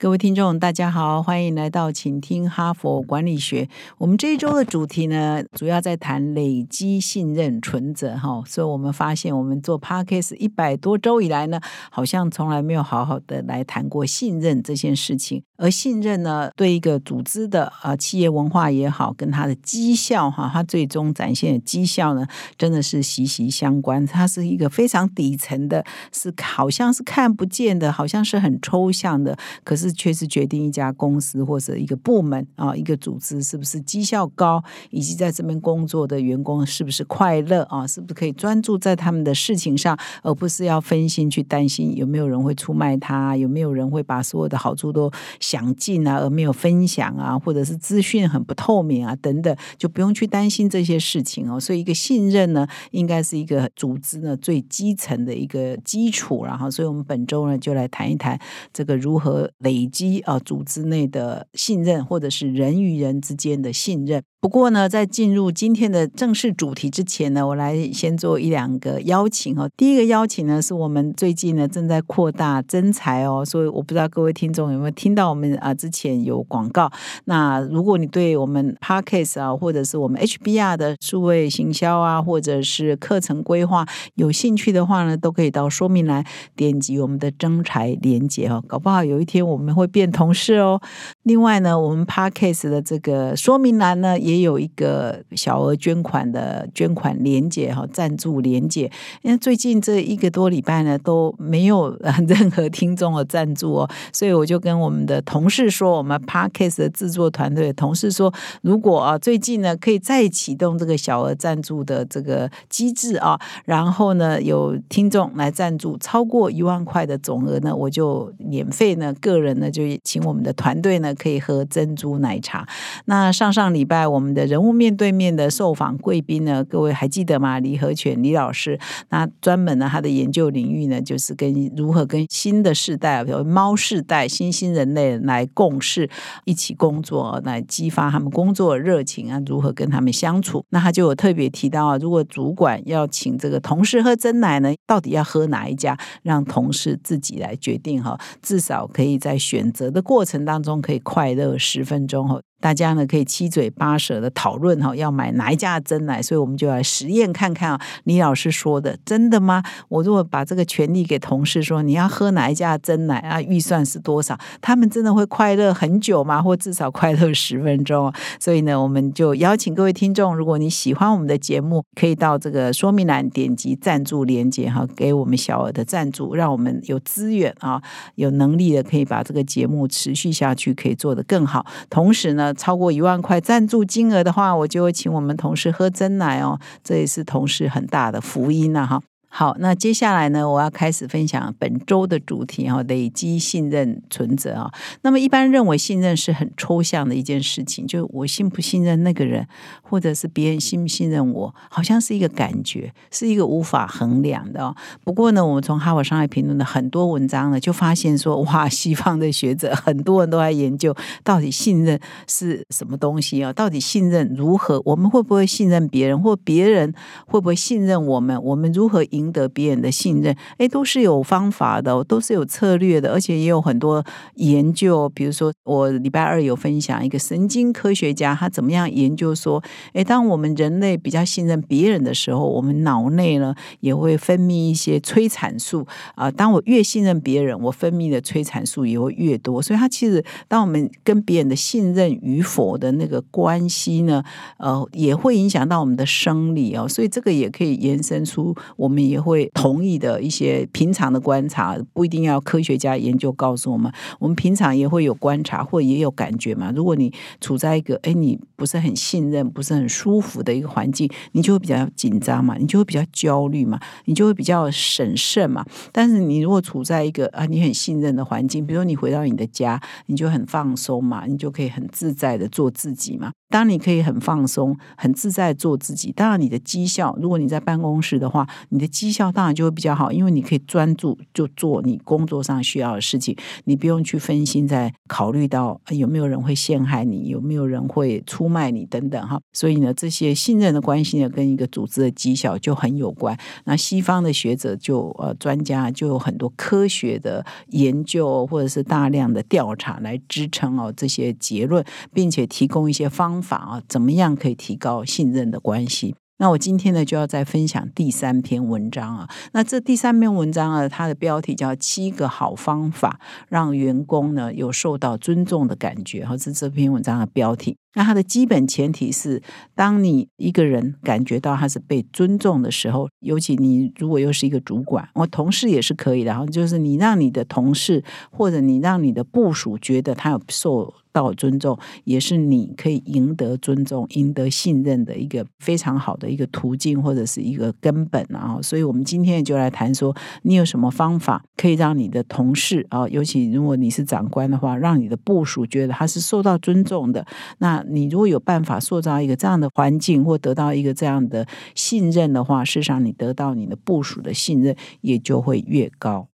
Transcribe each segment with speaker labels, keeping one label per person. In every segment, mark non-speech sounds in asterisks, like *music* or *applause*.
Speaker 1: 各位听众，大家好，欢迎来到请听哈佛管理学。我们这一周的主题呢，主要在谈累积信任存折哈。所以我们发现，我们做 Podcast 一百多周以来呢，好像从来没有好好的来谈过信任这件事情。而信任呢，对一个组织的呃企业文化也好，跟它的绩效哈，它最终展现的绩效呢，真的是息息相关。它是一个非常底层的，是好像是看不见的，好像是很抽象的，可是。确实决定一家公司或者一个部门啊，一个组织是不是绩效高，以及在这边工作的员工是不是快乐啊？是不是可以专注在他们的事情上，而不是要分心去担心有没有人会出卖他，有没有人会把所有的好处都想尽啊，而没有分享啊，或者是资讯很不透明啊等等，就不用去担心这些事情哦。所以，一个信任呢，应该是一个组织呢最基层的一个基础。然后，所以我们本周呢就来谈一谈这个如何累。累积啊，组织内的信任，或者是人与人之间的信任。不过呢，在进入今天的正式主题之前呢，我来先做一两个邀请哦。第一个邀请呢，是我们最近呢正在扩大增财哦，所以我不知道各位听众有没有听到我们啊之前有广告。那如果你对我们 Parkes 啊，或者是我们 HBR 的数位行销啊，或者是课程规划有兴趣的话呢，都可以到说明栏点击我们的增财连接哦。搞不好有一天我们会变同事哦。另外呢，我们 Parkes 的这个说明栏呢。也有一个小额捐款的捐款连结哈，赞助连结。因为最近这一个多礼拜呢，都没有 *laughs* 任何听众的赞助哦，所以我就跟我们的同事说，我们 Parkes 的制作团队同事说，如果啊最近呢可以再启动这个小额赞助的这个机制啊，然后呢有听众来赞助超过一万块的总额呢，我就免费呢个人呢就请我们的团队呢可以喝珍珠奶茶。那上上礼拜我。们的人物面对面的受访贵宾呢，各位还记得吗？李和全李老师，那专门呢，他的研究领域呢，就是跟如何跟新的世代，比如猫世代、新兴人类来共事，一起工作，来激发他们工作热情啊，如何跟他们相处？那他就有特别提到啊，如果主管要请这个同事喝真奶呢，到底要喝哪一家？让同事自己来决定哈，至少可以在选择的过程当中可以快乐十分钟哦。大家呢可以七嘴八舌的讨论哈，要买哪一家的真奶，所以我们就来实验看看啊。李老师说的真的吗？我如果把这个权利给同事说，你要喝哪一家的真奶啊？预算是多少？他们真的会快乐很久吗？或至少快乐十分钟？所以呢，我们就邀请各位听众，如果你喜欢我们的节目，可以到这个说明栏点击赞助连接哈，给我们小额的赞助，让我们有资源啊，有能力的可以把这个节目持续下去，可以做得更好。同时呢。超过一万块赞助金额的话，我就会请我们同事喝真奶哦，这也是同事很大的福音了哈。好，那接下来呢，我要开始分享本周的主题哈，累积信任存折啊。那么一般认为信任是很抽象的一件事情，就我信不信任那个人，或者是别人信不信任我，好像是一个感觉，是一个无法衡量的。不过呢，我们从哈佛商业评论的很多文章呢，就发现说，哇，*laughs* 西方的学者很多人都在研究到底信任是什么东西啊？到底信任如何？我们会不会信任别人，或别人会不会信任我们？我们如何赢？赢得别人的信任，哎，都是有方法的，都是有策略的，而且也有很多研究。比如说，我礼拜二有分享一个神经科学家，他怎么样研究说，哎，当我们人类比较信任别人的时候，我们脑内呢也会分泌一些催产素啊。当我越信任别人，我分泌的催产素也会越多。所以，他其实当我们跟别人的信任与否的那个关系呢，呃，也会影响到我们的生理哦。所以，这个也可以延伸出我们。也会同意的一些平常的观察，不一定要科学家研究告诉我们。我们平常也会有观察，或也有感觉嘛。如果你处在一个哎，你不是很信任、不是很舒服的一个环境，你就会比较紧张嘛，你就会比较焦虑嘛，你就会比较审慎嘛。但是你如果处在一个啊，你很信任的环境，比如说你回到你的家，你就很放松嘛，你就可以很自在的做自己嘛。当你可以很放松、很自在做自己，当然你的绩效，如果你在办公室的话，你的。绩效当然就会比较好，因为你可以专注就做你工作上需要的事情，你不用去分心在考虑到有没有人会陷害你，有没有人会出卖你等等哈。所以呢，这些信任的关系呢，跟一个组织的绩效就很有关。那西方的学者就呃专家就有很多科学的研究或者是大量的调查来支撑哦这些结论，并且提供一些方法啊，怎么样可以提高信任的关系。那我今天呢就要再分享第三篇文章啊。那这第三篇文章啊，它的标题叫《七个好方法让员工呢有受到尊重的感觉》，哈，是这篇文章的标题。那它的基本前提是，当你一个人感觉到他是被尊重的时候，尤其你如果又是一个主管，我同事也是可以的。然后就是你让你的同事或者你让你的部属觉得他有受。到尊重也是你可以赢得尊重、赢得信任的一个非常好的一个途径，或者是一个根本啊！所以，我们今天就来谈说，你有什么方法可以让你的同事啊，尤其如果你是长官的话，让你的部署觉得他是受到尊重的。那你如果有办法塑造一个这样的环境，或得到一个这样的信任的话，事实上你得到你的部署的信任也就会越高。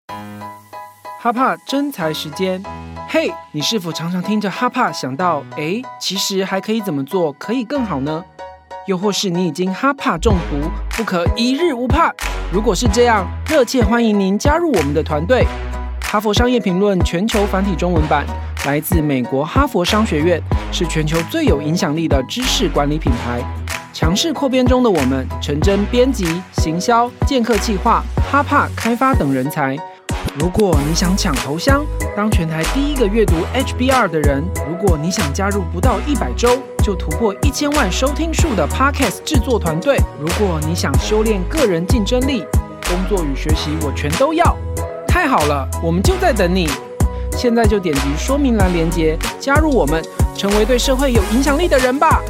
Speaker 2: 哈帕真才时间，嘿，你是否常常听着哈帕想到，哎，其实还可以怎么做可以更好呢？又或是你已经哈帕中毒，不可一日无怕？如果是这样，热切欢迎您加入我们的团队。哈佛商业评论全球繁体中文版来自美国哈佛商学院，是全球最有影响力的知识管理品牌。强势扩编中的我们，陈真编辑、行销、剑客计划、哈帕开发等人才。如果你想抢头香，当全台第一个阅读 HBR 的人；如果你想加入不到一百周就突破一千万收听数的 Podcast 制作团队；如果你想修炼个人竞争力，工作与学习我全都要。太好了，我们就在等你。现在就点击说明栏链接，加入我们，成为对社会有影响力的人吧。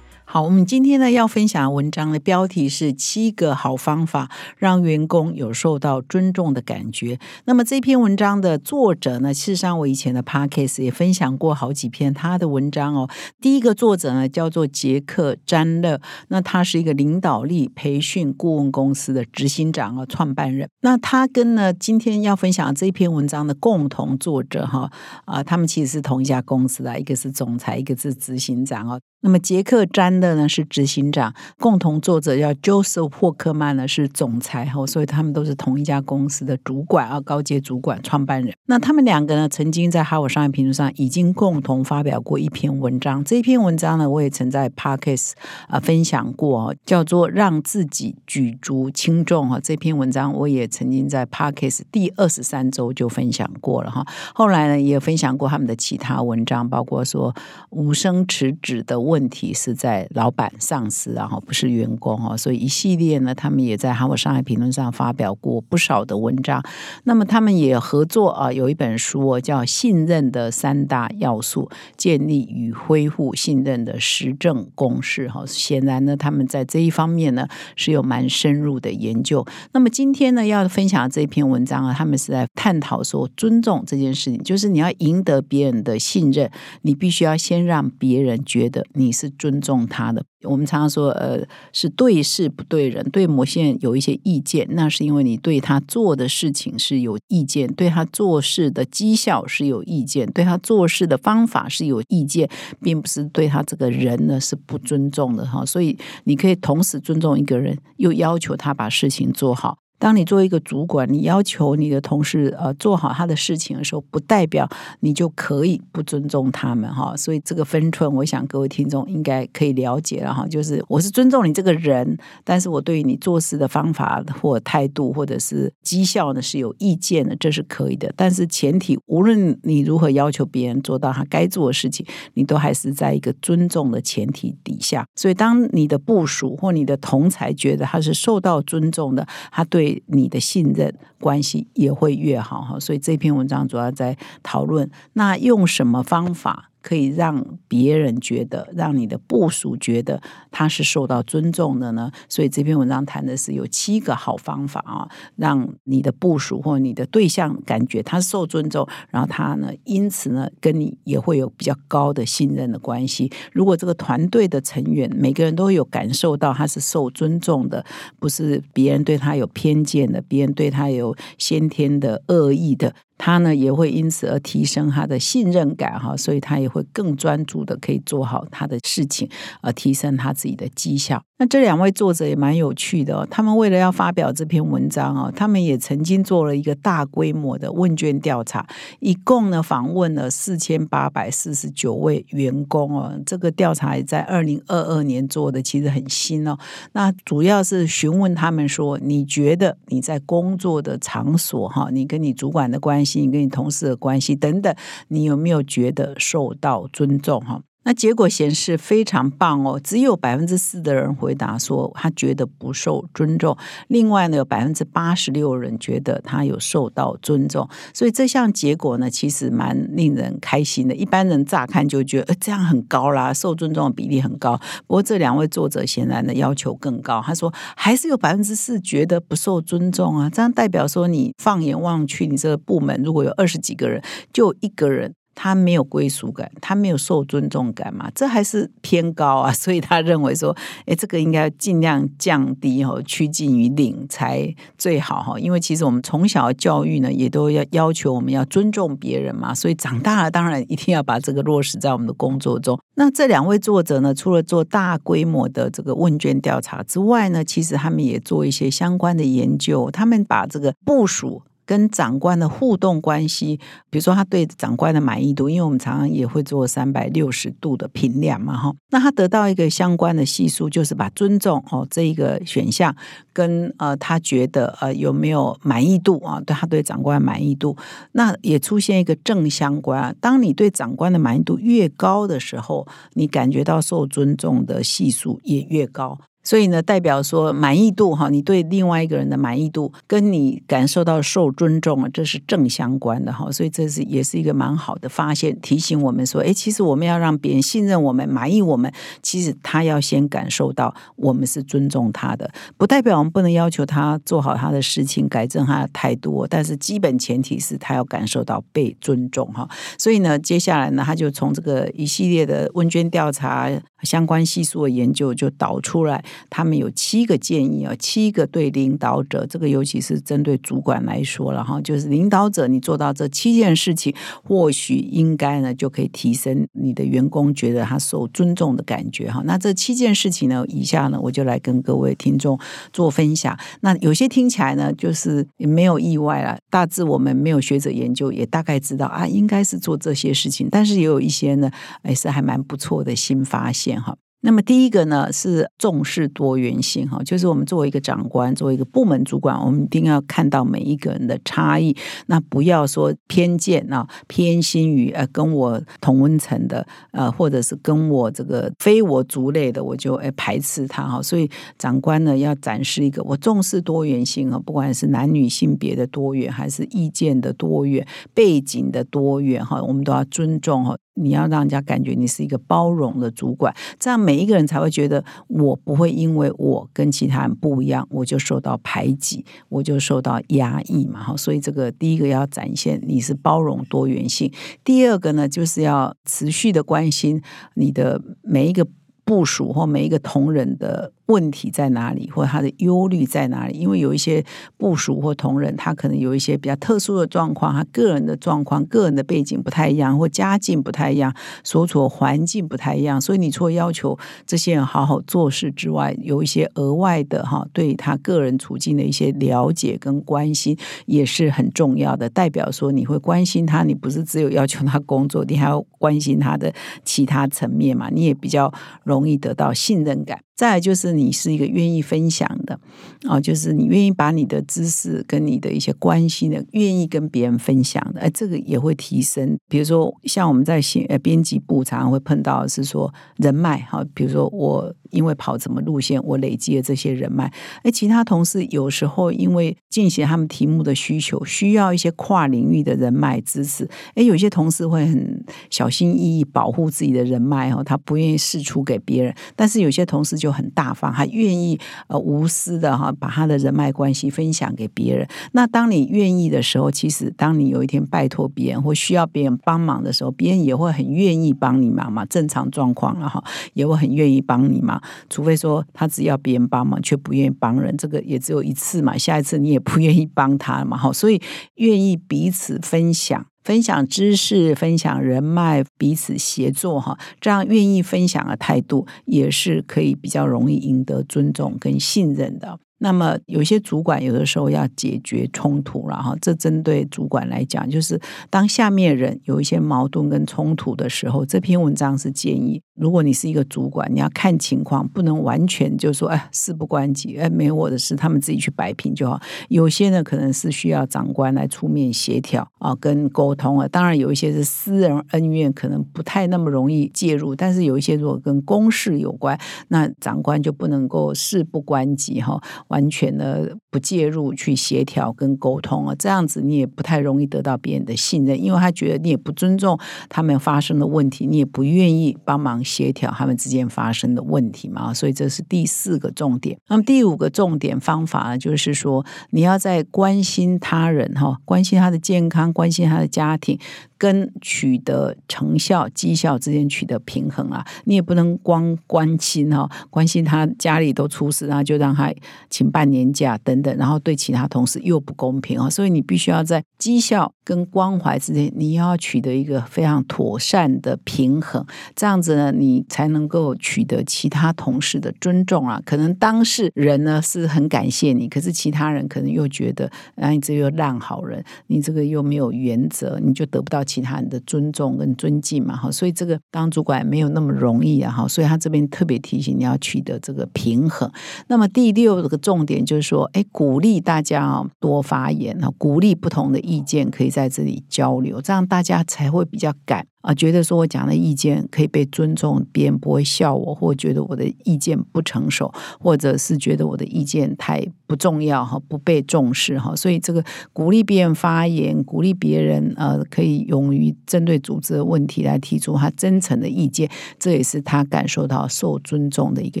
Speaker 1: 好，我们今天呢要分享文章的标题是七个好方法让员工有受到尊重的感觉。那么这篇文章的作者呢，事实上我以前的 podcast 也分享过好几篇他的文章哦。第一个作者呢叫做杰克詹勒，那他是一个领导力培训顾问公司的执行长啊，创办人。那他跟呢今天要分享这篇文章的共同作者哈啊，他们其实是同一家公司的，一个是总裁，一个是执行长哦。那么杰克詹的呢是执行长，共同作者叫 Joseph 霍克曼呢是总裁哈，所以他们都是同一家公司的主管啊，高阶主管、创办人。那他们两个呢，曾经在《哈佛商业评论》上已经共同发表过一篇文章。这篇文章呢，我也曾在 Parkes 啊分享过，叫做《让自己举足轻重》哈。这篇文章我也曾经在 Parkes 第二十三周就分享过了哈。后来呢，也分享过他们的其他文章，包括说无声辞职的。问题是在老板、上司，然后不是员工哦，所以一系列呢，他们也在《哈佛商业评论》上发表过不少的文章。那么他们也合作啊，有一本书叫《信任的三大要素：建立与恢复信任的实证公式》哈。显然呢，他们在这一方面呢是有蛮深入的研究。那么今天呢，要分享这篇文章啊，他们是在探讨说尊重这件事情，就是你要赢得别人的信任，你必须要先让别人觉得。你是尊重他的。我们常常说，呃，是对事不对人，对某些人有一些意见，那是因为你对他做的事情是有意见，对他做事的绩效是有意见，对他做事的方法是有意见，并不是对他这个人呢是不尊重的哈。所以你可以同时尊重一个人，又要求他把事情做好。当你作为一个主管，你要求你的同事呃做好他的事情的时候，不代表你就可以不尊重他们哈。所以这个分寸，我想各位听众应该可以了解了哈。就是我是尊重你这个人，但是我对于你做事的方法或态度或者是绩效呢是有意见的，这是可以的。但是前提，无论你如何要求别人做到他该做的事情，你都还是在一个尊重的前提底下。所以，当你的部署或你的同才觉得他是受到尊重的，他对。你的信任关系也会越好哈，所以这篇文章主要在讨论，那用什么方法可以让别人觉得，让你的部属觉得他是受到尊重的呢？所以这篇文章谈的是有七个好方法啊，让你的部署或你的对象感觉他受尊重，然后他呢，因此呢，跟你也会有比较高的信任的关系。如果这个团队的成员每个人都有感受到他是受尊重的，不是别人对他有偏见的，别人对他有先天的恶意的。他呢也会因此而提升他的信任感哈，所以他也会更专注的可以做好他的事情，而提升他自己的绩效。那这两位作者也蛮有趣的，他们为了要发表这篇文章啊，他们也曾经做了一个大规模的问卷调查，一共呢访问了四千八百四十九位员工哦。这个调查也在二零二二年做的，其实很新哦。那主要是询问他们说，你觉得你在工作的场所哈，你跟你主管的关系？你跟你同事的关系等等，你有没有觉得受到尊重？哈。那结果显示非常棒哦，只有百分之四的人回答说他觉得不受尊重，另外呢有百分之八十六人觉得他有受到尊重，所以这项结果呢其实蛮令人开心的。一般人乍看就觉得呃这样很高啦，受尊重的比例很高。不过这两位作者显然的要求更高，他说还是有百分之四觉得不受尊重啊，这样代表说你放眼望去，你这个部门如果有二十几个人，就一个人。他没有归属感，他没有受尊重感嘛？这还是偏高啊，*laughs* 所以他认为说，哎，这个应该尽量降低哈，趋近于零才最好哈。因为其实我们从小教育呢，也都要要求我们要尊重别人嘛，所以长大了当然一定要把这个落实在我们的工作中。那这两位作者呢，除了做大规模的这个问卷调查之外呢，其实他们也做一些相关的研究，他们把这个部署。跟长官的互动关系，比如说他对长官的满意度，因为我们常常也会做三百六十度的评量嘛，哈，那他得到一个相关的系数，就是把尊重哦这一个选项跟呃他觉得呃有没有满意度啊，对他对长官满意度，那也出现一个正相关。当你对长官的满意度越高的时候，你感觉到受尊重的系数也越高。所以呢，代表说满意度哈，你对另外一个人的满意度，跟你感受到受尊重啊，这是正相关的哈。所以这是也是一个蛮好的发现，提醒我们说，哎，其实我们要让别人信任我们、满意我们，其实他要先感受到我们是尊重他的，不代表我们不能要求他做好他的事情、改正他的态度，但是基本前提是他要感受到被尊重哈。所以呢，接下来呢，他就从这个一系列的问卷调查。相关系数的研究就导出来，他们有七个建议啊，七个对领导者，这个尤其是针对主管来说了哈，就是领导者你做到这七件事情，或许应该呢就可以提升你的员工觉得他受尊重的感觉哈。那这七件事情呢，以下呢我就来跟各位听众做分享。那有些听起来呢，就是没有意外了，大致我们没有学者研究，也大概知道啊，应该是做这些事情，但是也有一些呢，哎是还蛮不错的新发现。哈，那么第一个呢是重视多元性哈，就是我们作为一个长官，作为一个部门主管，我们一定要看到每一个人的差异，那不要说偏见啊，偏心于呃跟我同温层的呃，或者是跟我这个非我族类的，我就哎排斥他哈。所以长官呢要展示一个我重视多元性啊，不管是男女性别的多元，还是意见的多元、背景的多元哈，我们都要尊重哈。你要让人家感觉你是一个包容的主管，这样每一个人才会觉得我不会因为我跟其他人不一样，我就受到排挤，我就受到压抑嘛。哈，所以这个第一个要展现你是包容多元性，第二个呢，就是要持续的关心你的每一个部署或每一个同仁的。问题在哪里，或者他的忧虑在哪里？因为有一些部署或同仁，他可能有一些比较特殊的状况，他个人的状况、个人的背景不太一样，或家境不太一样，所处的环境不太一样。所以，你除了要求这些人好好做事之外，有一些额外的哈，对他个人处境的一些了解跟关心，也是很重要的。代表说，你会关心他，你不是只有要求他工作，你还要关心他的其他层面嘛？你也比较容易得到信任感。再来就是你是一个愿意分享的啊，就是你愿意把你的知识跟你的一些关系呢，愿意跟别人分享的，哎，这个也会提升。比如说，像我们在写呃编辑部常常会碰到是说人脉哈，比如说我。因为跑什么路线，我累积了这些人脉。哎，其他同事有时候因为进行他们题目的需求，需要一些跨领域的人脉支持。哎，有些同事会很小心翼翼保护自己的人脉哦，他不愿意释出给别人。但是有些同事就很大方，还愿意呃无私的哈，把他的人脉关系分享给别人。那当你愿意的时候，其实当你有一天拜托别人或需要别人帮忙的时候，别人也会很愿意帮你忙嘛。正常状况了哈，也会很愿意帮你忙。除非说他只要别人帮忙，却不愿意帮人，这个也只有一次嘛。下一次你也不愿意帮他嘛，哈。所以愿意彼此分享、分享知识、分享人脉、彼此协作，哈，这样愿意分享的态度，也是可以比较容易赢得尊重跟信任的。那么有些主管有的时候要解决冲突了哈，这针对主管来讲，就是当下面人有一些矛盾跟冲突的时候，这篇文章是建议。如果你是一个主管，你要看情况，不能完全就说哎事不关己，哎没我的事，他们自己去摆平就好。有些呢可能是需要长官来出面协调啊，跟沟通啊。当然有一些是私人恩怨，可能不太那么容易介入。但是有一些如果跟公事有关，那长官就不能够事不关己哈，完全的不介入去协调跟沟通啊。这样子你也不太容易得到别人的信任，因为他觉得你也不尊重他们发生的问题，你也不愿意帮忙。协调他们之间发生的问题嘛，所以这是第四个重点。那么第五个重点方法呢，就是说你要在关心他人哈，关心他的健康，关心他的家庭。跟取得成效、绩效之间取得平衡啊，你也不能光关心哈，关心他家里都出事，然后就让他请半年假等等，然后对其他同事又不公平啊，所以你必须要在绩效跟关怀之间，你要取得一个非常妥善的平衡，这样子呢，你才能够取得其他同事的尊重啊。可能当事人呢是很感谢你，可是其他人可能又觉得，啊，你这个烂好人，你这个又没有原则，你就得不到。其他人的尊重跟尊敬嘛，哈，所以这个当主管没有那么容易啊，哈，所以他这边特别提醒你要取得这个平衡。那么第六个重点就是说，哎，鼓励大家啊多发言啊，鼓励不同的意见可以在这里交流，这样大家才会比较敢。啊，觉得说我讲的意见可以被尊重，别人不会笑我，或觉得我的意见不成熟，或者是觉得我的意见太不重要哈，不被重视哈。所以这个鼓励别人发言，鼓励别人呃，可以勇于针对组织的问题来提出他真诚的意见，这也是他感受到受尊重的一个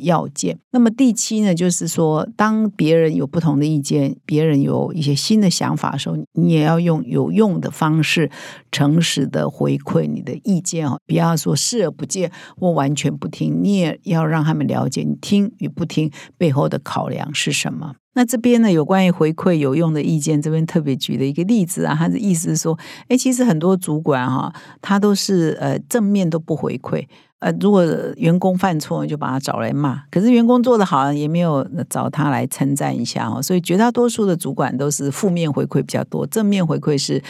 Speaker 1: 要件。那么第七呢，就是说，当别人有不同的意见，别人有一些新的想法的时候，你也要用有用的方式，诚实的回馈你。的意见哦，不要说视而不见或完全不听，你也要让他们了解你听与不听背后的考量是什么。那这边呢，有关于回馈有用的意见，这边特别举了一个例子啊，他的意思是说，哎，其实很多主管哈，他都是呃正面都不回馈。呃，如果员工犯错，就把他找来骂；可是员工做的好，也没有找他来称赞一下哦。所以绝大多数的主管都是负面回馈比较多，正面回馈是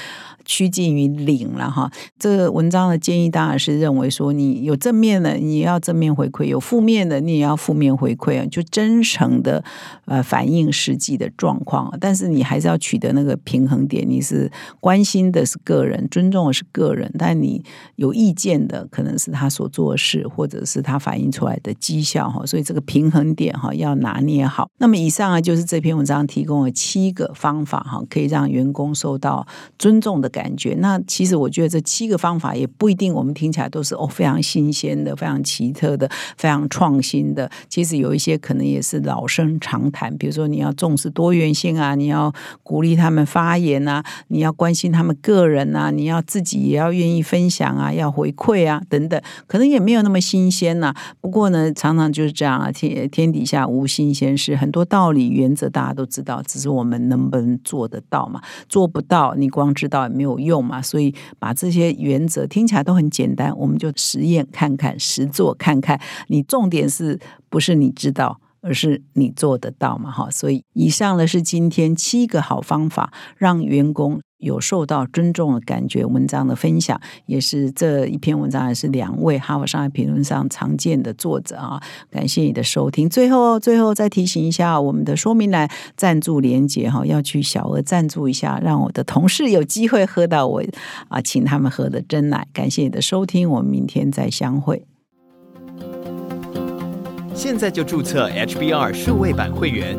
Speaker 1: 趋近于零了哈。这个文章的建议当然是认为说，你有正面的，你要正面回馈；有负面的，你也要负面回馈啊，就真诚的呃反映实际的状况。但是你还是要取得那个平衡点，你是关心的是个人，尊重的是个人，但你有意见的可能是他所做的。是，或者是它反映出来的绩效哈，所以这个平衡点哈要拿捏好。那么以上啊就是这篇文章提供了七个方法哈，可以让员工受到尊重的感觉。那其实我觉得这七个方法也不一定我们听起来都是哦非常新鲜的、非常奇特的、非常创新的。其实有一些可能也是老生常谈，比如说你要重视多元性啊，你要鼓励他们发言啊，你要关心他们个人啊，你要自己也要愿意分享啊，要回馈啊等等，可能也没有没有那么新鲜呐，不过呢，常常就是这样啊，天天底下无新鲜事，很多道理原则大家都知道，只是我们能不能做得到嘛？做不到，你光知道也没有用嘛。所以把这些原则听起来都很简单，我们就实验看看，实做看看。你重点是不是你知道，而是你做得到嘛？哈，所以以上呢是今天七个好方法，让员工。有受到尊重的感觉。文章的分享也是这一篇文章，也是两位《哈佛商业评论》上常见的作者啊。感谢你的收听。最后，最后再提醒一下，我们的说明栏赞助连接哈，要去小额赞助一下，让我的同事有机会喝到我啊，请他们喝的真奶。感谢你的收听，我们明天再相会。
Speaker 3: 现在就注册 HBR 数位版会员，